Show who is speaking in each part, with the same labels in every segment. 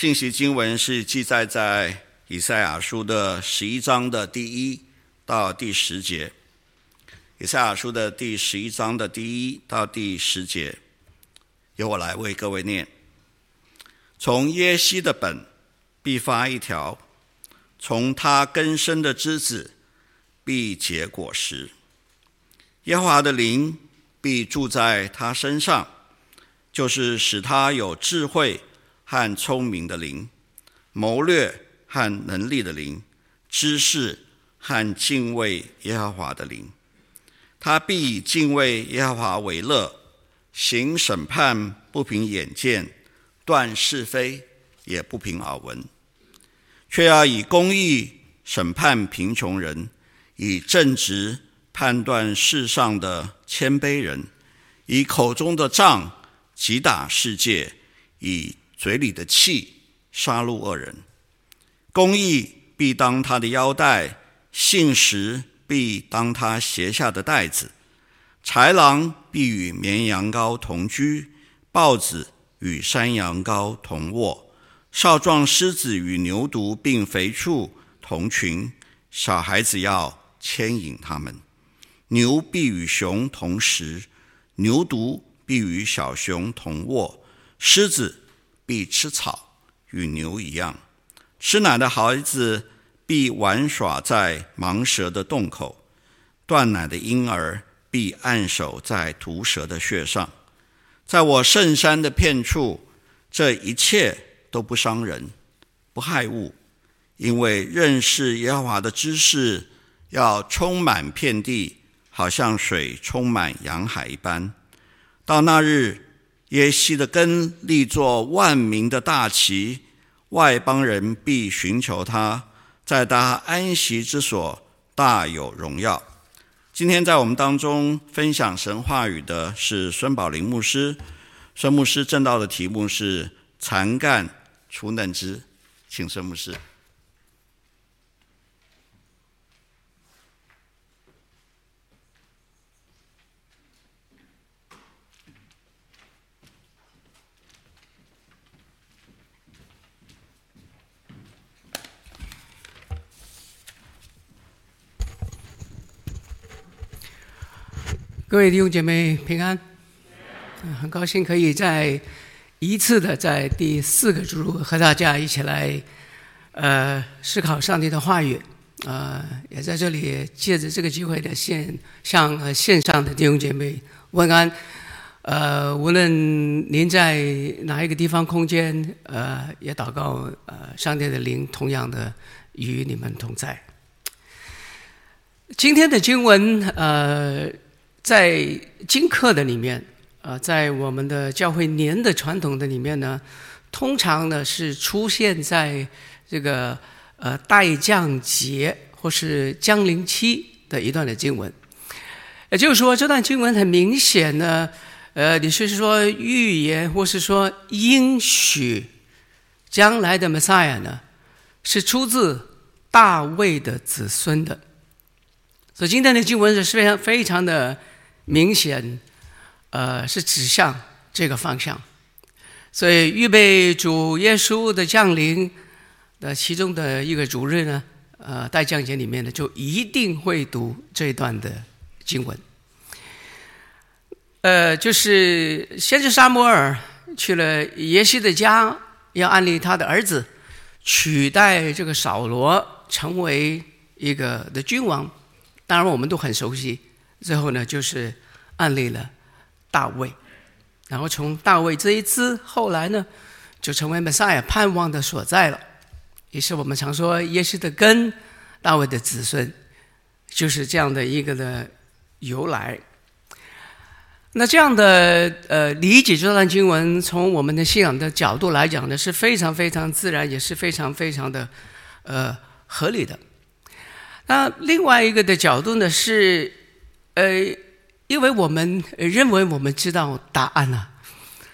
Speaker 1: 信息经文是记载在以赛亚书的十一章的第一到第十节。以赛亚书的第十一章的第一到第十节，由我来为各位念：从耶西的本必发一条，从他根生的枝子必结果实。耶和华的灵必住在他身上，就是使他有智慧和聪明的灵，谋略和能力的灵，知识和敬畏耶和华的灵。他必以敬畏耶和华为乐，行审判不凭眼见，断是非也不凭耳闻，却要以公义审判贫穷人，以正直判断世上的谦卑人，以口中的杖击打世界，以嘴里的气杀戮恶人。公义必当他的腰带，信实。必当他鞋下的带子，豺狼必与绵羊羔同居，豹子与山羊羔同卧，少壮狮子与牛犊并肥畜同群，小孩子要牵引他们。牛必与熊同食，牛犊必与小熊同卧，狮子必吃草，与牛一样。吃奶的孩子。必玩耍在蟒蛇的洞口，断奶的婴儿必按手在毒蛇的穴上。在我圣山的片处，这一切都不伤人，不害物，因为认识耶和华的知识要充满遍地，好像水充满洋海一般。到那日，耶西的根立作万民的大旗，外邦人必寻求他。在他安息之所大有荣耀。今天在我们当中分享神话语的是孙宝林牧师，孙牧师证道的题目是“残干除嫩枝”，请孙牧师。
Speaker 2: 各位弟兄姐妹平安，很高兴可以再一次的在第四个主日和大家一起来呃思考上帝的话语，呃也在这里借着这个机会的线向线上的弟兄姐妹问安，呃无论您在哪一个地方空间，呃也祷告呃上帝的灵同样的与你们同在。今天的经文呃。在经课的里面，呃，在我们的教会年的传统的里面呢，通常呢是出现在这个呃待降节或是降临期的一段的经文。也就是说，这段经文很明显呢，呃，你是说预言或是说应许将来的 Messiah 呢，是出自大卫的子孙的。所以今天的经文是非常非常的。明显，呃，是指向这个方向，所以预备主耶稣的降临的其中的一个主日呢，呃，待降节里面呢，就一定会读这一段的经文。呃，就是先是撒母耳去了耶西的家，要安立他的儿子取代这个扫罗成为一个的君王，当然我们都很熟悉。最后呢，就是案例了大卫，然后从大卫这一支，后来呢，就成为 Messiah 盼望的所在了。也是我们常说耶稣的根，大卫的子孙，就是这样的一个的由来。那这样的呃理解这段经文，从我们的信仰的角度来讲呢，是非常非常自然，也是非常非常的呃合理的。那另外一个的角度呢是。呃，因为我们认为我们知道答案了，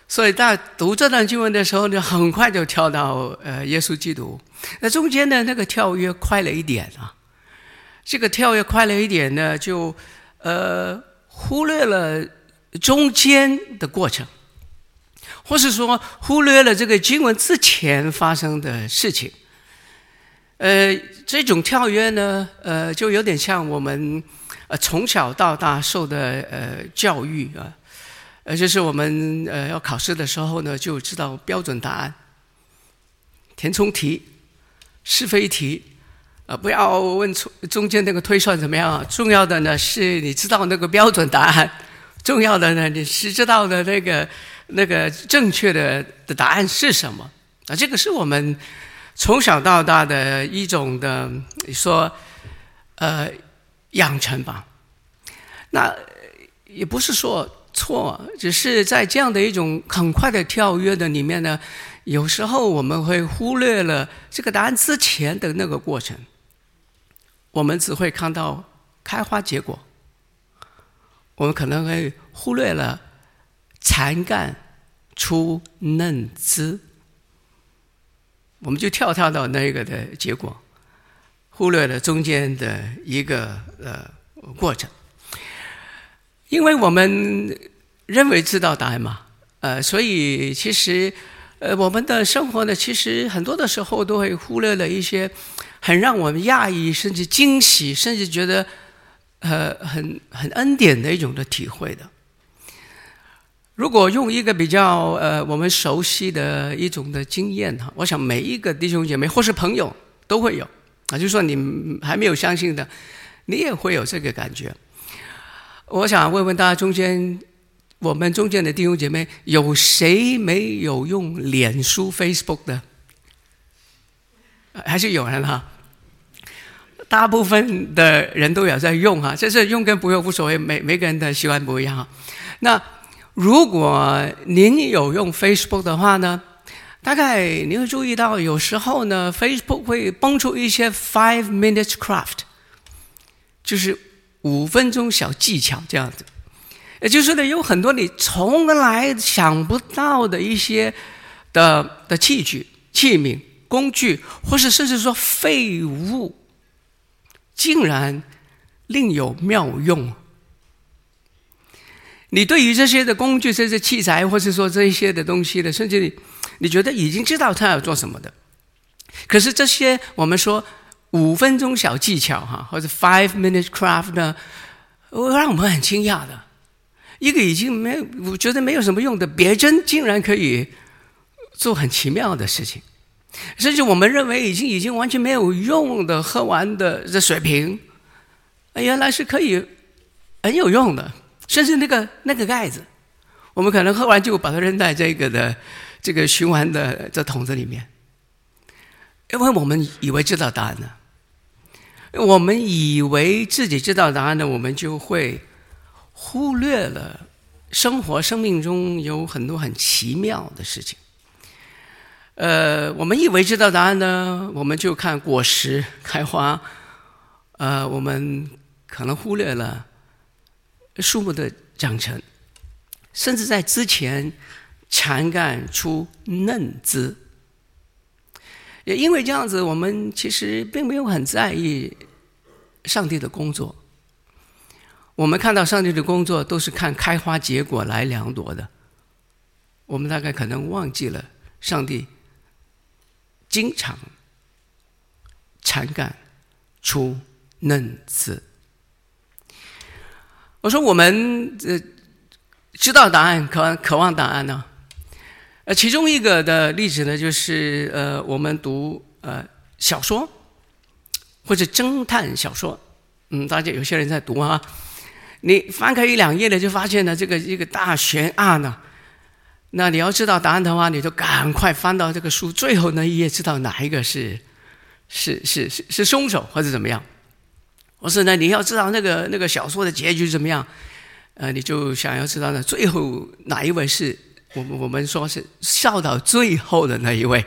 Speaker 2: 所以在读这段经文的时候呢，很快就跳到呃耶稣基督。那中间的那个跳跃快了一点啊，这个跳跃快了一点呢，就呃忽略了中间的过程。或是说忽略了这个经文之前发生的事情。呃，这种跳跃呢，呃，就有点像我们呃从小到大受的呃教育啊，呃，就是我们呃要考试的时候呢，就知道标准答案、填充题、是非题，啊、呃，不要问中中间那个推算怎么样啊，重要的呢是你知道那个标准答案，重要的呢你是知道的那个那个正确的的答案是什么啊，这个是我们。从小到大的一种的说，呃，养成吧，那也不是说错，只是在这样的一种很快的跳跃的里面呢，有时候我们会忽略了这个答案之前的那个过程，我们只会看到开花结果，我们可能会忽略了才干出嫩枝。我们就跳跳到那个的结果，忽略了中间的一个呃过程，因为我们认为知道答案嘛，呃，所以其实呃我们的生活呢，其实很多的时候都会忽略了一些很让我们讶异，甚至惊喜，甚至觉得呃很很恩典的一种的体会的。如果用一个比较呃我们熟悉的一种的经验哈，我想每一个弟兄姐妹或是朋友都会有啊，就说你还没有相信的，你也会有这个感觉。我想问问大家中间，我们中间的弟兄姐妹有谁没有用脸书 Facebook 的？还是有人哈？大部分的人都有在用哈，这是用跟不用无所谓，每每个人的习惯不一样哈。那如果您有用 Facebook 的话呢，大概你会注意到，有时候呢，Facebook 会蹦出一些 five minutes craft，就是五分钟小技巧这样子。也就是呢，有很多你从来想不到的一些的的器具、器皿、工具，或是甚至说废物，竟然另有妙用。你对于这些的工具、这些器材，或是说这一些的东西的，甚至你你觉得已经知道他要做什么的，可是这些我们说五分钟小技巧哈，或者 five minute craft 呢，会让我们很惊讶的。一个已经没有，我觉得没有什么用的别针，竟然可以做很奇妙的事情，甚至我们认为已经已经完全没有用的喝完的这水瓶，原来是可以很有用的。甚至那个那个盖子，我们可能喝完就把它扔在这个的这个循环的这桶子里面，因为我们以为知道答案呢，我们以为自己知道答案呢，我们就会忽略了生活生命中有很多很奇妙的事情。呃，我们以为知道答案呢，我们就看果实开花，呃，我们可能忽略了。树木的长成，甚至在之前才干出嫩枝，也因为这样子，我们其实并没有很在意上帝的工作。我们看到上帝的工作都是看开花结果来量度的，我们大概可能忘记了上帝经常才干出嫩枝。我说我们呃知道答案，渴渴望答案呢。呃，其中一个的例子呢，就是呃我们读呃小说或者侦探小说，嗯，大家有些人在读啊。你翻开一两页呢，就发现了这个一个大悬案呢。那你要知道答案的话，你就赶快翻到这个书最后那一页，知道哪一个是是是是是凶手或者怎么样。或是呢，你要知道那个那个小说的结局怎么样？呃，你就想要知道呢，最后哪一位是我们我们说是笑到最后的那一位。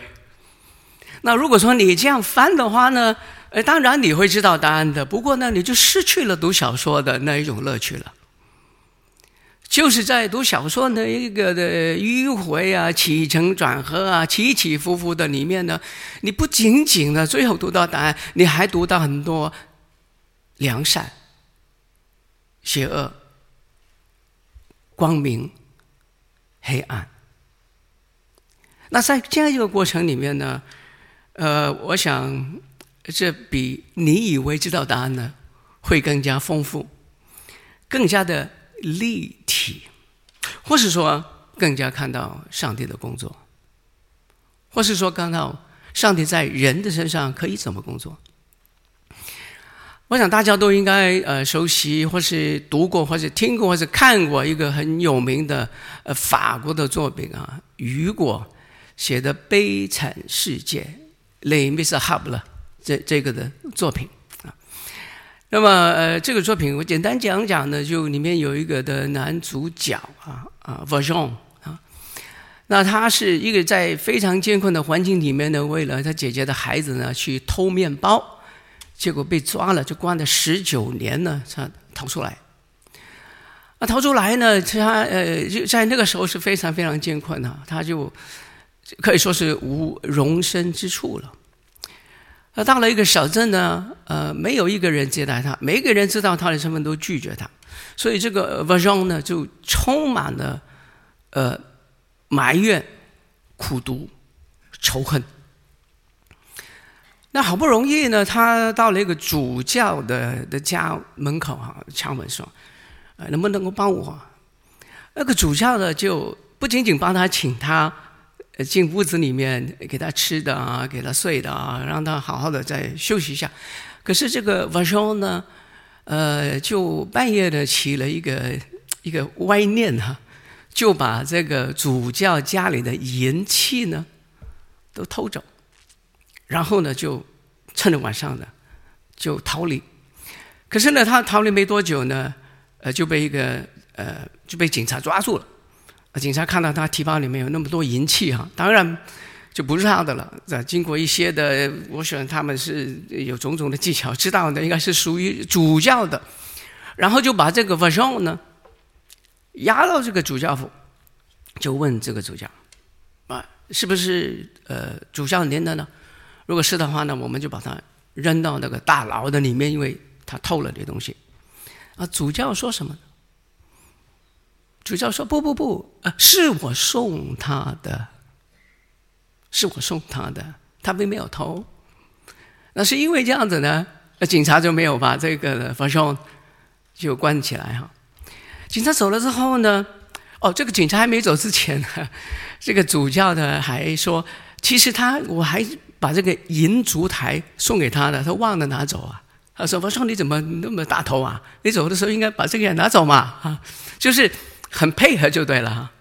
Speaker 2: 那如果说你这样翻的话呢，呃，当然你会知道答案的。不过呢，你就失去了读小说的那一种乐趣了。就是在读小说那一个的迂回啊、起承转合啊、起起伏伏的里面呢，你不仅仅的最后读到答案，你还读到很多。良善、邪恶、光明、黑暗，那在这样一个过程里面呢，呃，我想这比你以为知道答案呢，会更加丰富，更加的立体，或是说更加看到上帝的工作，或是说看到上帝在人的身上可以怎么工作。我想大家都应该呃熟悉，或是读过，或是听过，或是看过一个很有名的呃法国的作品啊，雨果写的《悲惨世界》Les Misérables 这这个的作品啊。那么呃这个作品我简单讲讲呢，就里面有一个的男主角啊啊 Valjean 啊，那他是一个在非常艰困的环境里面呢，为了他姐姐的孩子呢去偷面包。结果被抓了，就关了十九年呢，才逃出来。啊，逃出来呢，他呃，就在那个时候是非常非常艰困啊，他就可以说是无容身之处了。他到了一个小镇呢，呃，没有一个人接待他，每一个人知道他的身份都拒绝他，所以这个 Valjean 呢就充满了呃埋怨、苦读、仇恨。那好不容易呢，他到了一个主教的的家门口哈，敲门说：“呃，能不能够帮我？”那个主教呢，就不仅仅帮他请他进屋子里面给他吃的啊，给他睡的啊，让他好好的再休息一下。可是这个 Valjean 呢，呃，就半夜的起了一个一个歪念哈，就把这个主教家里的银器呢都偷走。然后呢，就趁着晚上呢，就逃离。可是呢，他逃离没多久呢，呃，就被一个呃，就被警察抓住了。警察看到他提包里面有那么多银器哈，当然就不是他的了。在经过一些的，我想他们是有种种的技巧，知道的应该是属于主教的。然后就把这个 Valjean 呢押到这个主教府，就问这个主教啊，是不是呃主教您的呢？如果是的话呢，我们就把他扔到那个大牢的里面，因为他偷了这东西。啊，主教说什么？主教说：“不不不，啊，是我送他的，是我送他的，他并没有偷。那是因为这样子呢，警察就没有把这个 Valjean 就关起来哈。警察走了之后呢，哦，这个警察还没走之前呢，这个主教呢还说，其实他我还。”把这个银烛台送给他的，他忘了拿走啊！他说：“我说你怎么那么大头啊？你走的时候应该把这个也拿走嘛！”啊，就是很配合就对了哈。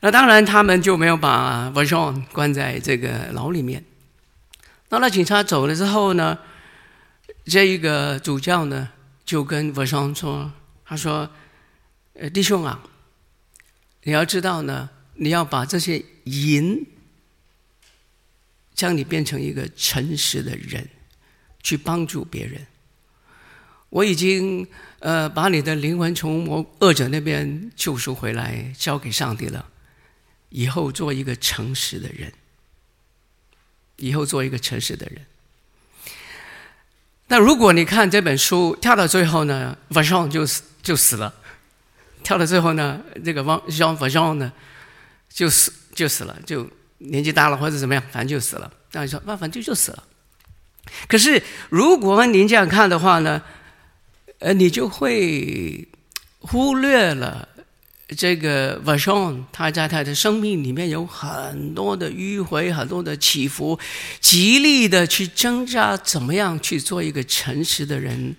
Speaker 2: 那当然，他们就没有把 Vachon 关在这个牢里面。那那警察走了之后呢，这一个主教呢就跟 Vachon 说：“他说，呃，弟兄啊，你要知道呢，你要把这些银。”将你变成一个诚实的人，去帮助别人。我已经呃把你的灵魂从魔恶者那边救赎回来，交给上帝了。以后做一个诚实的人，以后做一个诚实的人。那如果你看这本书跳到最后呢晚上就死就死了。跳到最后呢，这个 Jean Valjean 呢就死就死了就。年纪大了或者怎么样，反正就死了。那你说，那反正就死了。可是如果您这样看的话呢，呃，你就会忽略了这个 Valjean 他在他的生命里面有很多的迂回，很多的起伏，极力的去挣扎，怎么样去做一个诚实的人，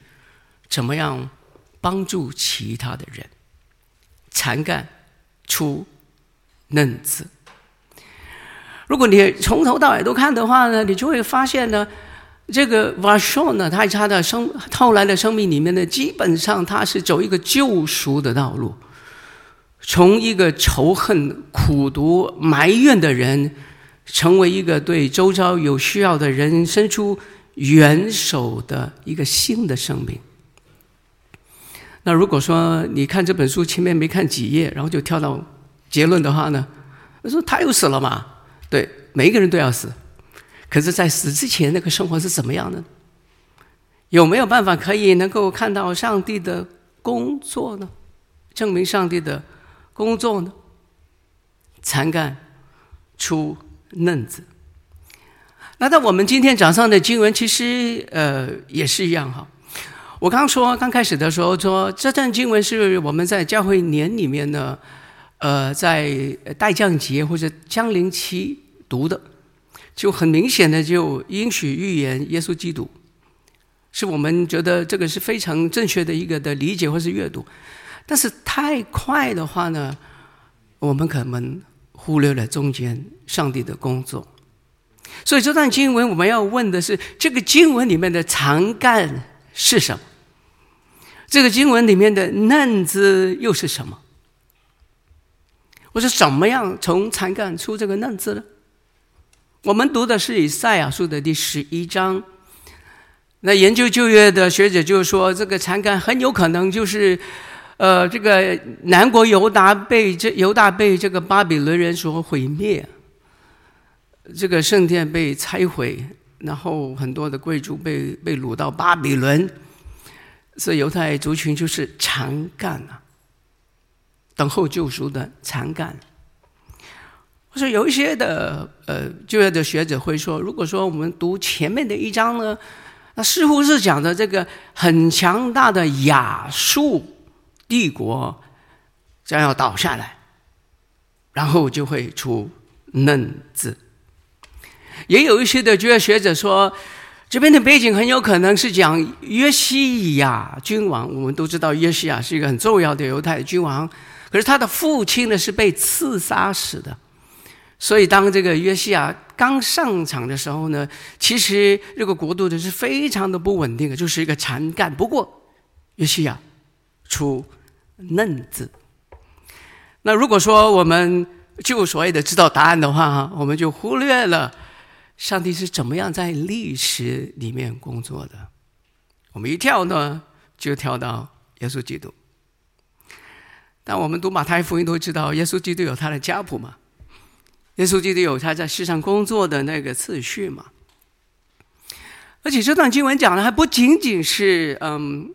Speaker 2: 怎么样帮助其他的人，才干出嫩子。如果你从头到尾都看的话呢，你就会发现呢，这个 Valjean 呢，他他的生后来的生命里面呢，基本上他是走一个救赎的道路，从一个仇恨、苦毒、埋怨的人，成为一个对周遭有需要的人伸出援手的一个新的生命。那如果说你看这本书前面没看几页，然后就跳到结论的话呢，我说他又死了嘛？对，每一个人都要死，可是，在死之前，那个生活是怎么样的？有没有办法可以能够看到上帝的工作呢？证明上帝的工作呢？才干出嫩子。那在我们今天早上的经文，其实呃也是一样哈。我刚说刚开始的时候说，这段经文是我们在教会年里面呢，呃，在待降节或者降临期读的，就很明显的就应许预言耶稣基督，是我们觉得这个是非常正确的一个的理解或是阅读。但是太快的话呢，我们可能忽略了中间上帝的工作。所以这段经文我们要问的是：这个经文里面的才干是什么？这个经文里面的嫩子又是什么？我说怎么样从残干出这个嫩字呢？我们读的是以赛亚书的第十一章。那研究旧约的学者就说，这个残干很有可能就是，呃，这个南国犹大被这犹大被这个巴比伦人所毁灭。这个圣殿被拆毁，然后很多的贵族被被掳到巴比伦，所以犹太族群就是残干啊，等候救赎的惨感。我说有一些的呃旧约的学者会说，如果说我们读前面的一章呢，那似乎是讲的这个很强大的亚述帝国将要倒下来，然后就会出嫩子。也有一些的旧约学者说，这边的背景很有可能是讲约西亚君王。我们都知道约西亚是一个很重要的犹太君王，可是他的父亲呢是被刺杀死的。所以当这个约西亚刚上场的时候呢，其实这个国度的是非常的不稳定的，就是一个残干。不过约西亚出嫩子。那如果说我们就所谓的知道答案的话，我们就忽略了。上帝是怎么样在历史里面工作的？我们一跳呢，就跳到耶稣基督。但我们读马太福音都知道，耶稣基督有他的家谱嘛，耶稣基督有他在世上工作的那个次序嘛。而且这段经文讲的还不仅仅是嗯，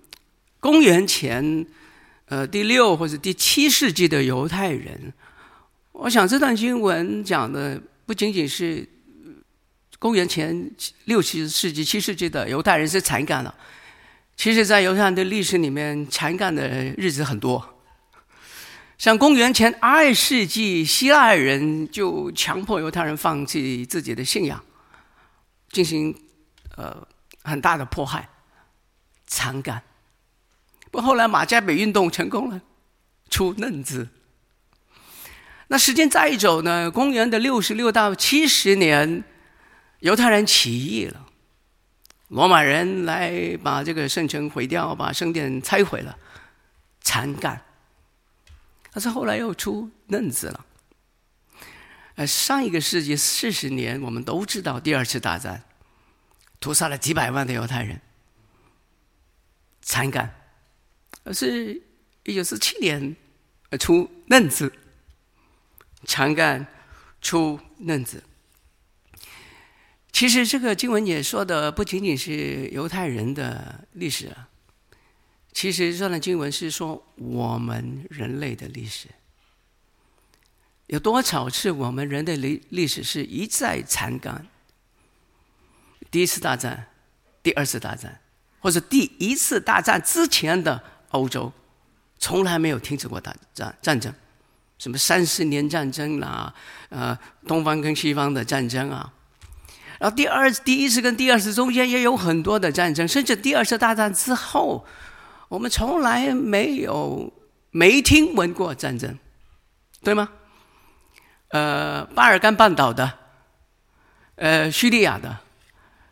Speaker 2: 公元前呃第六或者第七世纪的犹太人。我想这段经文讲的不仅仅是。公元前六七世纪、七世纪的犹太人是才干了。其实，在犹太人的历史里面，才干的日子很多。像公元前二世纪，希腊人就强迫犹太人放弃自己的信仰，进行呃很大的迫害，残干。不后来马加比运动成功了，出嫩子。那时间再一走呢？公元的六十六到七十年。犹太人起义了，罗马人来把这个圣城毁掉，把圣殿拆毁了，残干。但是后来又出嫩子了。呃，上一个世纪四十年，我们都知道第二次大战，屠杀了几百万的犹太人，才干。而是一九四七年出嫩子，才干出嫩子。其实这个经文也说的不仅仅是犹太人的历史啊，其实这段经文是说我们人类的历史。有多少次我们人类历历史是一再残干？第一次大战、第二次大战，或者第一次大战之前的欧洲，从来没有停止过打战战争，什么三十年战争啦，呃，东方跟西方的战争啊。然后第二第一次跟第二次中间也有很多的战争，甚至第二次大战之后，我们从来没有没听闻过战争，对吗？呃，巴尔干半岛的，呃，叙利亚的，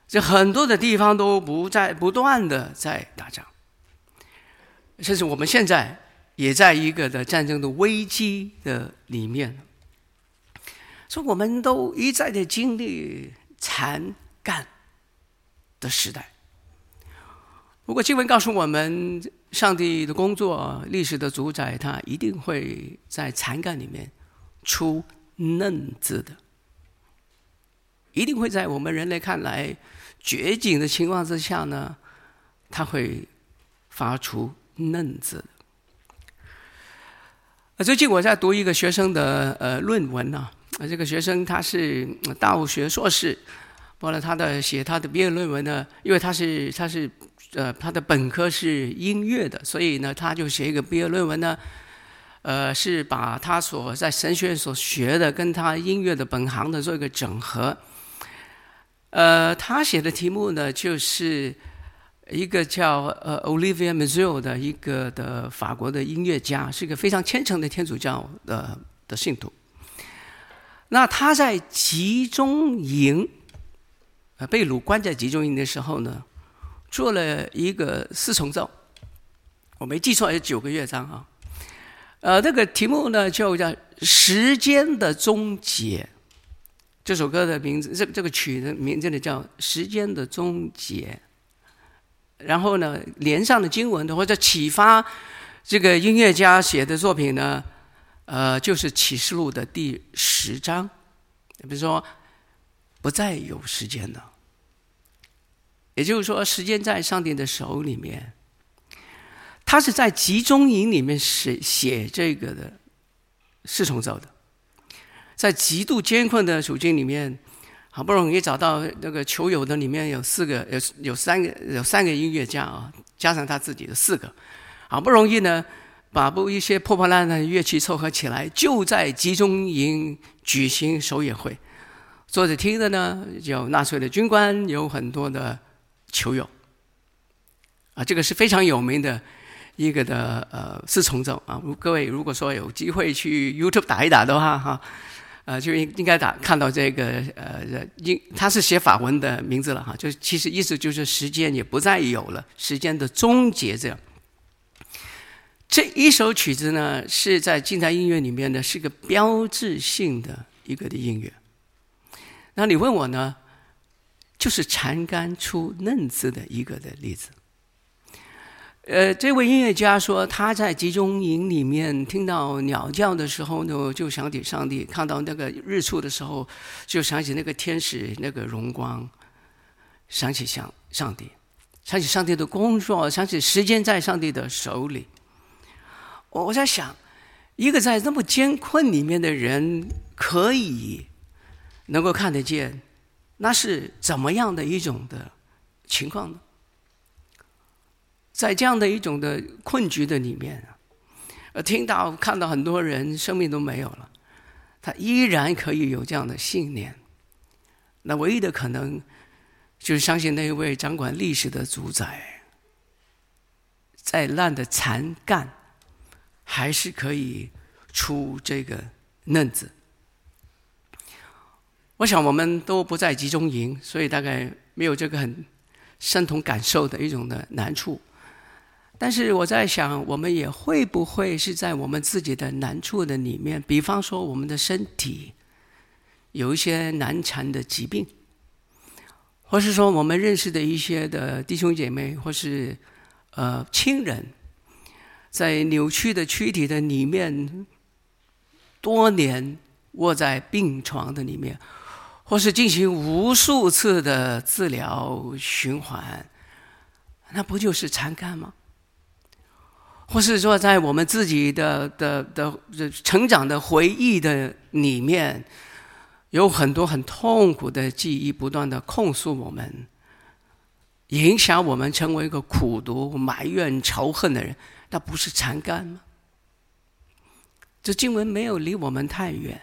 Speaker 2: 这很多的地方都不在不断的在打仗，甚至我们现在也在一个的战争的危机的里面，所以我们都一再的经历。残干的时代。如果经文告诉我们，上帝的工作、历史的主宰，他一定会在残干里面出嫩子的，一定会在我们人类看来绝境的情况之下呢，他会发出嫩子。最近我在读一个学生的呃论文呢、啊。这个学生他是大学硕士，完了他的写他的毕业论文呢，因为他是他是呃他的本科是音乐的，所以呢他就写一个毕业论文呢，呃是把他所在神学院所学的跟他音乐的本行的做一个整合。呃，他写的题目呢就是。一个叫呃 Olivier Messiaen 的一个的法国的音乐家，是一个非常虔诚的天主教的的信徒。那他在集中营，呃，被掳关在集中营的时候呢，做了一个四重奏，我没记错，有九个乐章啊。呃，这个题目呢就叫《时间的终结》。这首歌的名字，这这个曲的名字呢叫《时间的终结》。然后呢，连上的经文的或者启发这个音乐家写的作品呢，呃，就是启示录的第十章，比如说不再有时间了，也就是说，时间在上帝的手里面。他是在集中营里面写写这个的四重奏的，在极度艰困的处境里面。好不容易找到那个囚友的里面有四个，有有三个，有三个音乐家啊，加上他自己的四个，好不容易呢，把不一些破破烂烂的乐器凑合起来，就在集中营举行首演会，坐着听的呢，有纳粹的军官，有很多的囚友，啊，这个是非常有名的一个的呃四重奏啊，如各位如果说有机会去 YouTube 打一打的话哈。呃，就应应该打看到这个呃，应他是写法文的名字了哈，就其实意思就是时间也不再有了，时间的终结这样。这一首曲子呢，是在近代音乐里面呢，是个标志性的一个的音乐。那你问我呢，就是蝉干出嫩枝的一个的例子。呃，这位音乐家说，他在集中营里面听到鸟叫的时候呢，就想起上帝；看到那个日出的时候，就想起那个天使那个荣光，想起上上帝，想起上帝的工作，想起时间在上帝的手里。我我在想，一个在那么艰困里面的人，可以能够看得见，那是怎么样的一种的情况呢？在这样的一种的困局的里面，呃，听到看到很多人生命都没有了，他依然可以有这样的信念。那唯一的可能，就是相信那一位掌管历史的主宰，再烂的残干，还是可以出这个嫩子。我想我们都不在集中营，所以大概没有这个很深同感受的一种的难处。但是我在想，我们也会不会是在我们自己的难处的里面，比方说我们的身体有一些难缠的疾病，或是说我们认识的一些的弟兄姐妹，或是呃亲人，在扭曲的躯体的里面，多年卧在病床的里面，或是进行无数次的治疗循环，那不就是残干吗？或是说，在我们自己的的的成长的回忆的里面，有很多很痛苦的记忆，不断的控诉我们，影响我们成为一个苦毒、埋怨、仇恨的人，那不是残干吗？这经文没有离我们太远。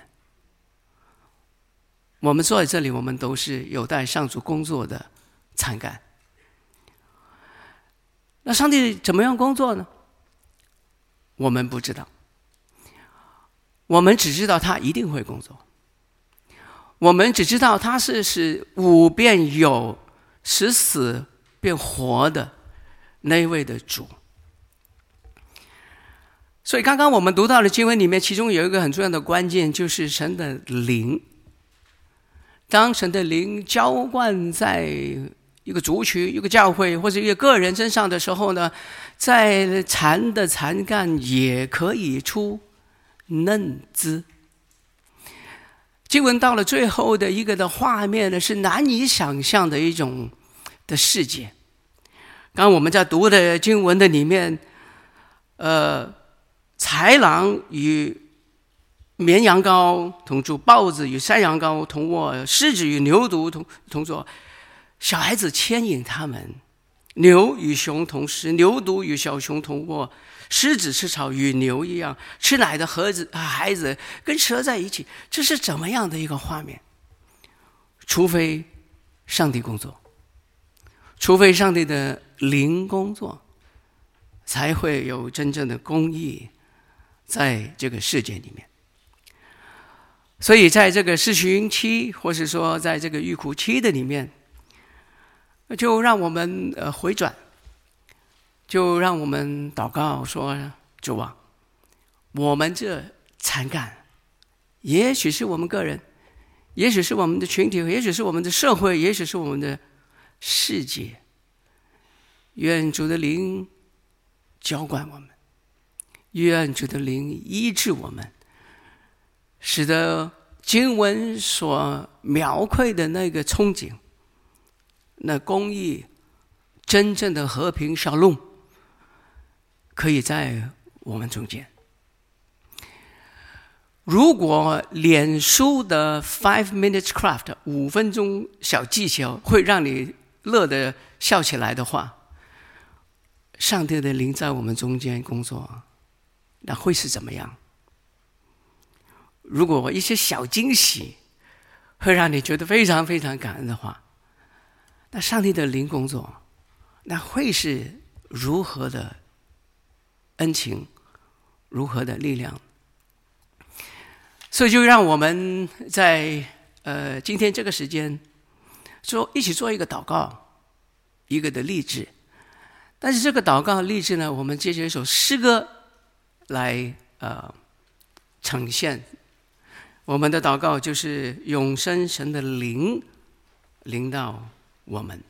Speaker 2: 我们坐在这里，我们都是有待上主工作的参干。那上帝怎么样工作呢？我们不知道，我们只知道他一定会工作。我们只知道他是使无变有，使死变活的那一位的主。所以，刚刚我们读到的经文里面，其中有一个很重要的关键，就是神的灵。当神的灵浇灌在。一个族群、一个教会或者一个个人身上的时候呢，在残的残干也可以出嫩枝。经文到了最后的一个的画面呢，是难以想象的一种的世界。刚刚我们在读的经文的里面，呃，豺狼与绵羊羔同住，豹子与山羊羔同卧，狮子与牛犊同同坐，小孩子牵引他们，牛与熊同食，牛犊与小熊同卧，狮子吃草与牛一样，吃奶的盒子啊孩子跟蛇在一起，这是怎么样的一个画面？除非上帝工作，除非上帝的灵工作，才会有真正的公义在这个世界里面。所以，在这个四旬期，或是说在这个预苦期的里面，就让我们呃回转，就让我们祷告说：“主啊，我们这残干，也许是我们个人，也许是我们的群体，也许是我们的社会，也许是我们的世界。愿主的灵浇灌我们，愿主的灵医治我们。”使得经文所描绘的那个憧憬，那公益、真正的和平、小路，可以在我们中间。如果脸书的 Five Minutes Craft 五分钟小技巧会让你乐得笑起来的话，上帝的灵在我们中间工作，那会是怎么样？如果一些小惊喜会让你觉得非常非常感恩的话，那上帝的灵工作，那会是如何的恩情，如何的力量？所以就让我们在呃今天这个时间，做一起做一个祷告，一个的励志。但是这个祷告励志呢，我们借着一首诗歌来呃呈现。我们的祷告就是永生神的灵临到我们。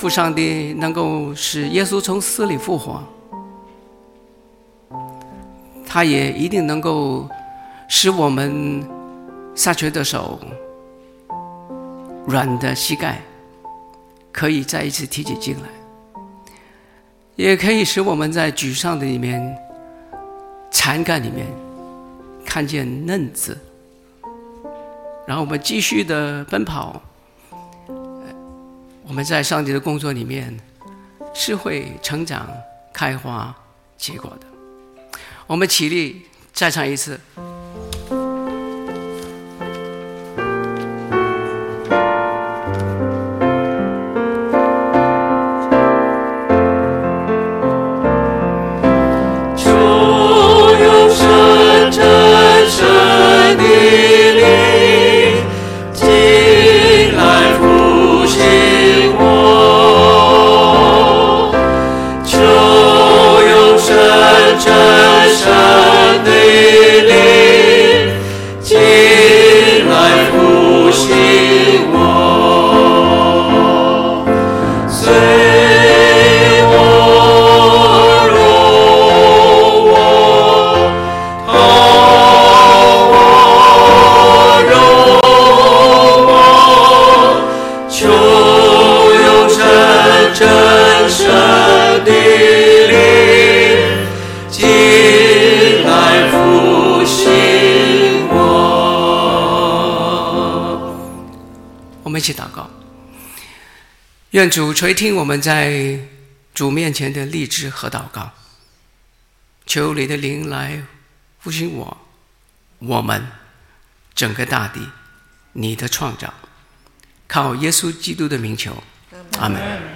Speaker 2: 父上帝能够使耶稣从死里复活，他也一定能够使我们下垂的手、软的膝盖可以再一次提起劲来，也可以使我们在沮丧的里面、残干里面看见嫩子，然后我们继续的奔跑。我们在上帝的工作里面是会成长、开花、结果的。我们起立，再唱一次。愿主垂听我们在主面前的励志和祷告，求你的灵来复兴我、我们整个大地，你的创造，靠耶稣基督的名求，阿门。